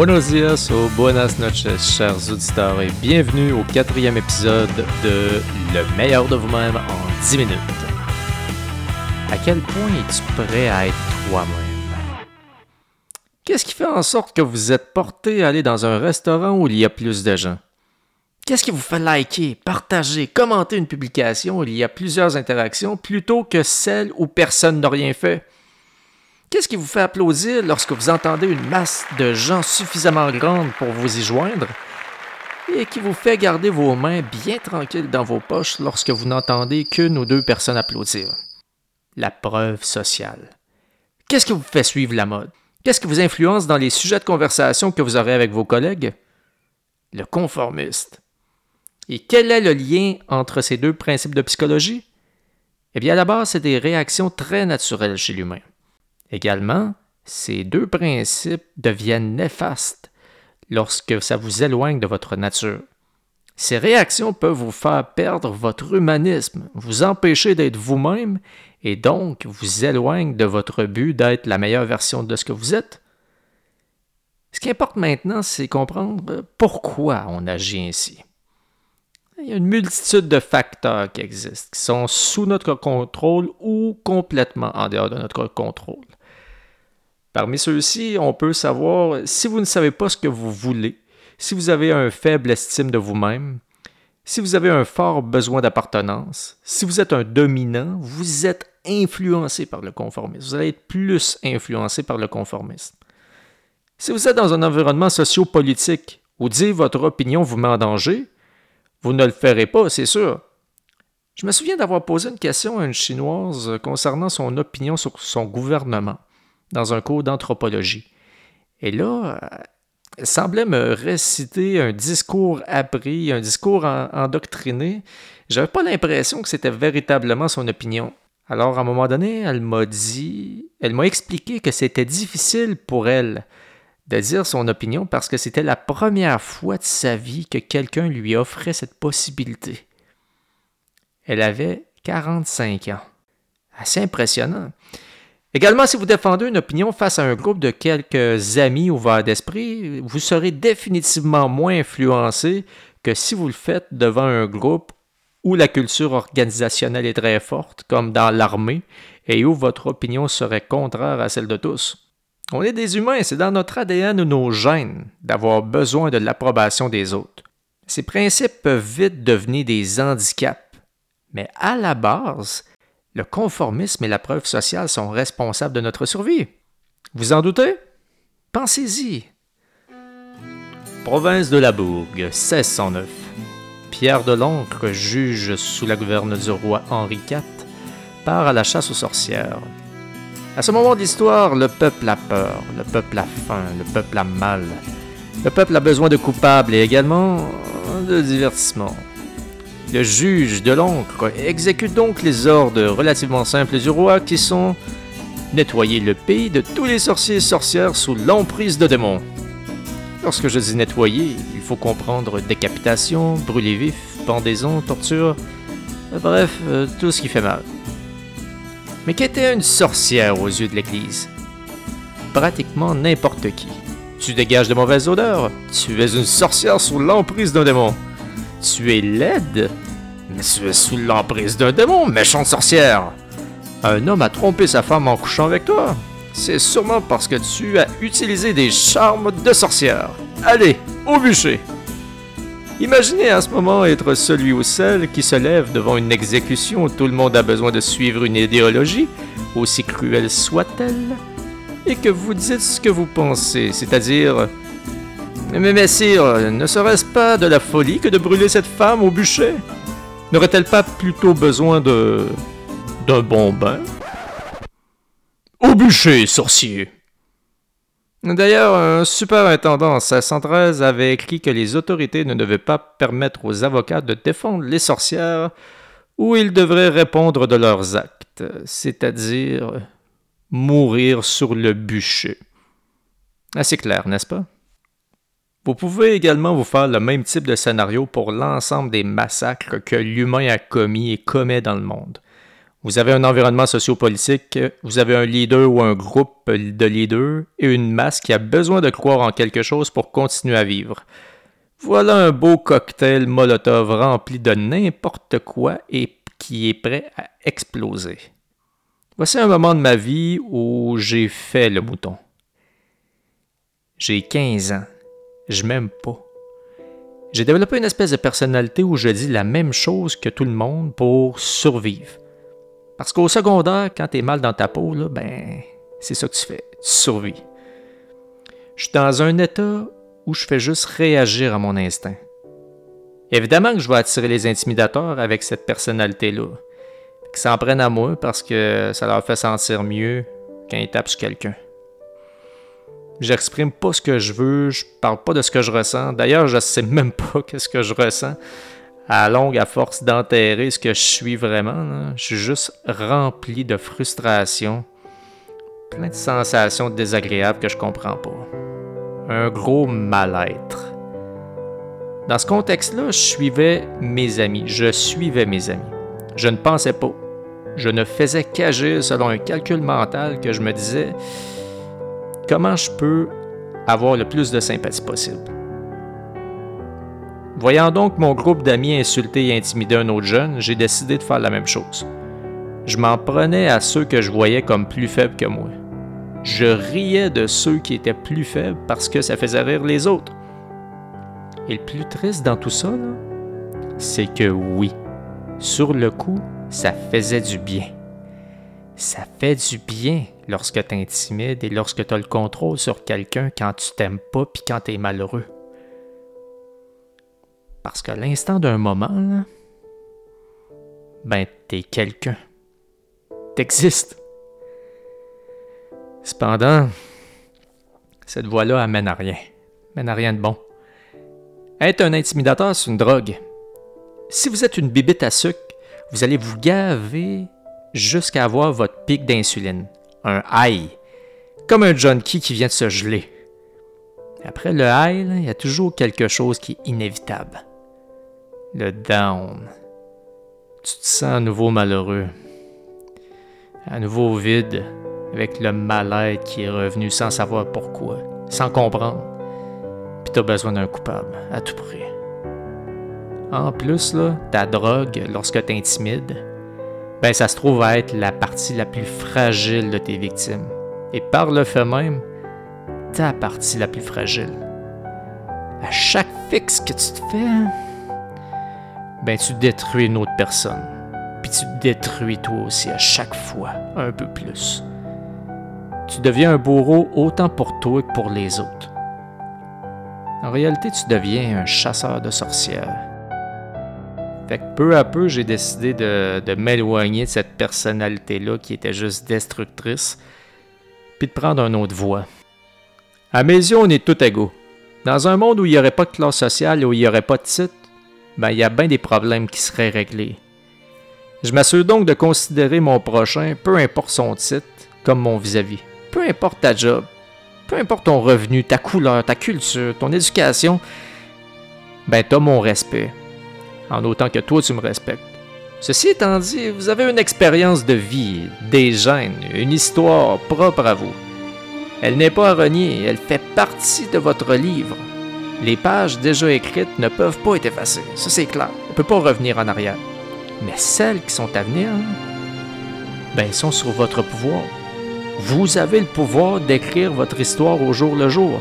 Buenos dias ou buenas noches, chers auditeurs, et bienvenue au quatrième épisode de Le meilleur de vous-même en 10 minutes. À quel point es-tu prêt à être toi-même? Qu'est-ce qui fait en sorte que vous êtes porté à aller dans un restaurant où il y a plus de gens? Qu'est-ce qui vous fait liker, partager, commenter une publication où il y a plusieurs interactions plutôt que celle où personne n'a rien fait? Qu'est-ce qui vous fait applaudir lorsque vous entendez une masse de gens suffisamment grande pour vous y joindre et qui vous fait garder vos mains bien tranquilles dans vos poches lorsque vous n'entendez qu'une ou deux personnes applaudir? La preuve sociale. Qu'est-ce qui vous fait suivre la mode? Qu'est-ce qui vous influence dans les sujets de conversation que vous aurez avec vos collègues? Le conformiste. Et quel est le lien entre ces deux principes de psychologie? Eh bien, à la base, c'est des réactions très naturelles chez l'humain. Également, ces deux principes deviennent néfastes lorsque ça vous éloigne de votre nature. Ces réactions peuvent vous faire perdre votre humanisme, vous empêcher d'être vous-même et donc vous éloignent de votre but d'être la meilleure version de ce que vous êtes. Ce qui importe maintenant, c'est comprendre pourquoi on agit ainsi. Il y a une multitude de facteurs qui existent, qui sont sous notre contrôle ou complètement en dehors de notre contrôle. Parmi ceux-ci, on peut savoir si vous ne savez pas ce que vous voulez, si vous avez un faible estime de vous-même, si vous avez un fort besoin d'appartenance, si vous êtes un dominant, vous êtes influencé par le conformisme. Vous allez être plus influencé par le conformisme. Si vous êtes dans un environnement sociopolitique où dire votre opinion vous met en danger, vous ne le ferez pas, c'est sûr. Je me souviens d'avoir posé une question à une Chinoise concernant son opinion sur son gouvernement dans un cours d'anthropologie. Et là, elle semblait me réciter un discours appris, un discours endoctriné. J'avais pas l'impression que c'était véritablement son opinion. Alors, à un moment donné, elle m'a dit, elle m'a expliqué que c'était difficile pour elle de dire son opinion parce que c'était la première fois de sa vie que quelqu'un lui offrait cette possibilité. Elle avait 45 ans. Assez impressionnant. Également, si vous défendez une opinion face à un groupe de quelques amis ouverts d'esprit, vous serez définitivement moins influencé que si vous le faites devant un groupe où la culture organisationnelle est très forte, comme dans l'armée, et où votre opinion serait contraire à celle de tous. On est des humains, c'est dans notre ADN ou nos gènes d'avoir besoin de l'approbation des autres. Ces principes peuvent vite devenir des handicaps, mais à la base, le conformisme et la preuve sociale sont responsables de notre survie. Vous en doutez? Pensez-y. Province de la Bourgue, 1609. Pierre de l'Ancre, juge sous la gouverne du roi Henri IV, part à la chasse aux sorcières. À ce moment de l'histoire, le peuple a peur, le peuple a faim, le peuple a mal. Le peuple a besoin de coupables et également de divertissement. Le juge de l'encre exécute donc les ordres relativement simples du roi qui sont nettoyer le pays de tous les sorciers et sorcières sous l'emprise de démons. Lorsque je dis nettoyer, il faut comprendre décapitation, brûler vif, pendaison, torture, bref, euh, tout ce qui fait mal. Mais qu'était une sorcière aux yeux de l'Église? Pratiquement n'importe qui. Tu dégages de mauvaises odeurs, tu es une sorcière sous l'emprise d'un démon. Tu es laide, mais tu es sous l'emprise d'un démon, méchante sorcière. Un homme a trompé sa femme en couchant avec toi. C'est sûrement parce que tu as utilisé des charmes de sorcière. Allez, au bûcher. Imaginez à ce moment être celui ou celle qui se lève devant une exécution où tout le monde a besoin de suivre une idéologie, aussi cruelle soit-elle, et que vous dites ce que vous pensez, c'est-à-dire mais messire, ne serait-ce pas de la folie que de brûler cette femme au bûcher? N'aurait-elle pas plutôt besoin de. d'un bon bain? Au bûcher, sorcier D'ailleurs, un superintendant en 1613 avait écrit que les autorités ne devaient pas permettre aux avocats de défendre les sorcières ou ils devraient répondre de leurs actes, c'est-à-dire mourir sur le bûcher. Assez clair, n'est-ce pas? Vous pouvez également vous faire le même type de scénario pour l'ensemble des massacres que l'humain a commis et commet dans le monde. Vous avez un environnement sociopolitique, vous avez un leader ou un groupe de leaders et une masse qui a besoin de croire en quelque chose pour continuer à vivre. Voilà un beau cocktail Molotov rempli de n'importe quoi et qui est prêt à exploser. Voici un moment de ma vie où j'ai fait le mouton. J'ai 15 ans. Je m'aime pas. J'ai développé une espèce de personnalité où je dis la même chose que tout le monde pour survivre. Parce qu'au secondaire, quand tu es mal dans ta peau, ben, c'est ça que tu fais. Tu survis. Je suis dans un état où je fais juste réagir à mon instinct. Évidemment que je vais attirer les intimidateurs avec cette personnalité-là. Qu'ils s'en prennent à moi parce que ça leur fait sentir mieux quand ils tapent sur quelqu'un. J'exprime pas ce que je veux, je parle pas de ce que je ressens. D'ailleurs, je sais même pas qu'est-ce que je ressens à longue, à force d'enterrer ce que je suis vraiment, je suis juste rempli de frustration, plein de sensations désagréables que je comprends pas. Un gros mal-être. Dans ce contexte-là, je suivais mes amis, je suivais mes amis. Je ne pensais pas. Je ne faisais qu'agir selon un calcul mental que je me disais comment je peux avoir le plus de sympathie possible? Voyant donc mon groupe d'amis insulter et intimider un autre jeune, j'ai décidé de faire la même chose. Je m'en prenais à ceux que je voyais comme plus faibles que moi. Je riais de ceux qui étaient plus faibles parce que ça faisait rire les autres. Et le plus triste dans tout ça, c'est que oui, sur le coup, ça faisait du bien. Ça fait du bien lorsque tu intimides et lorsque tu as le contrôle sur quelqu'un quand tu t'aimes pas puis quand tu malheureux. Parce qu'à l'instant d'un moment, ben, t'es quelqu'un. T'existes. Cependant, cette voie-là amène à rien. Mène à rien de bon. Être un intimidateur, c'est une drogue. Si vous êtes une bibite à sucre, vous allez vous gaver jusqu'à avoir votre pic d'insuline. Un high. Comme un junkie qui vient de se geler. Après le high, il y a toujours quelque chose qui est inévitable le down. Tu te sens à nouveau malheureux, à nouveau vide, avec le mal-être qui est revenu sans savoir pourquoi, sans comprendre. Puis t'as besoin d'un coupable, à tout prix. En plus, ta drogue, lorsque t'intimides, ben ça se trouve à être la partie la plus fragile de tes victimes. Et par le fait même, ta partie la plus fragile. À chaque fixe que tu te fais, ben tu détruis une autre personne. Puis tu détruis toi aussi à chaque fois un peu plus. Tu deviens un bourreau autant pour toi que pour les autres. En réalité, tu deviens un chasseur de sorcières. Fait que peu à peu, j'ai décidé de, m'éloigner de cette personnalité-là qui était juste destructrice, puis de prendre une autre voie. À mes yeux, on est tous égaux. Dans un monde où il n'y aurait pas de classe sociale, où il n'y aurait pas de titre, ben, il y a bien des problèmes qui seraient réglés. Je m'assure donc de considérer mon prochain, peu importe son titre, comme mon vis-à-vis. Peu importe ta job, peu importe ton revenu, ta couleur, ta culture, ton éducation, ben t'as mon respect, en autant que toi tu me respectes. Ceci étant dit, vous avez une expérience de vie, des gènes, une histoire propre à vous. Elle n'est pas à renier, elle fait partie de votre livre. Les pages déjà écrites ne peuvent pas être effacées, ça c'est clair. On ne peut pas revenir en arrière. Mais celles qui sont à venir, ben, sont sur votre pouvoir. Vous avez le pouvoir d'écrire votre histoire au jour le jour.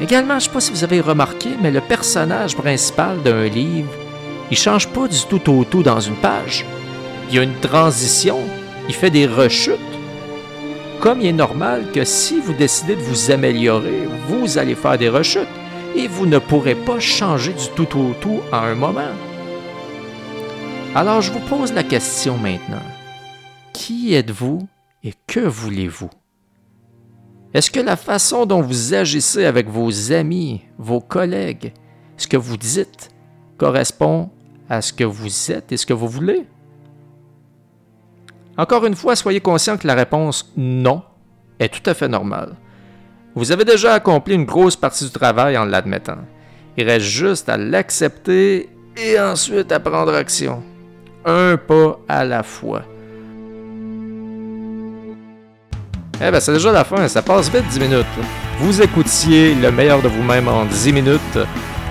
Également, je ne sais pas si vous avez remarqué, mais le personnage principal d'un livre, il change pas du tout au tout dans une page. Il y a une transition, il fait des rechutes comme il est normal que si vous décidez de vous améliorer, vous allez faire des rechutes et vous ne pourrez pas changer du tout au tout à un moment. Alors je vous pose la question maintenant. Qui êtes-vous et que voulez-vous? Est-ce que la façon dont vous agissez avec vos amis, vos collègues, ce que vous dites, correspond à ce que vous êtes et ce que vous voulez? Encore une fois, soyez conscient que la réponse non est tout à fait normale. Vous avez déjà accompli une grosse partie du travail en l'admettant. Il reste juste à l'accepter et ensuite à prendre action. un pas à la fois. Eh ben, c'est déjà la fin, ça passe vite 10 minutes. Vous écoutiez le meilleur de vous-même en 10 minutes,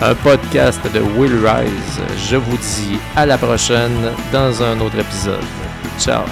un podcast de Will Rise. Je vous dis à la prochaine dans un autre épisode. Ciao!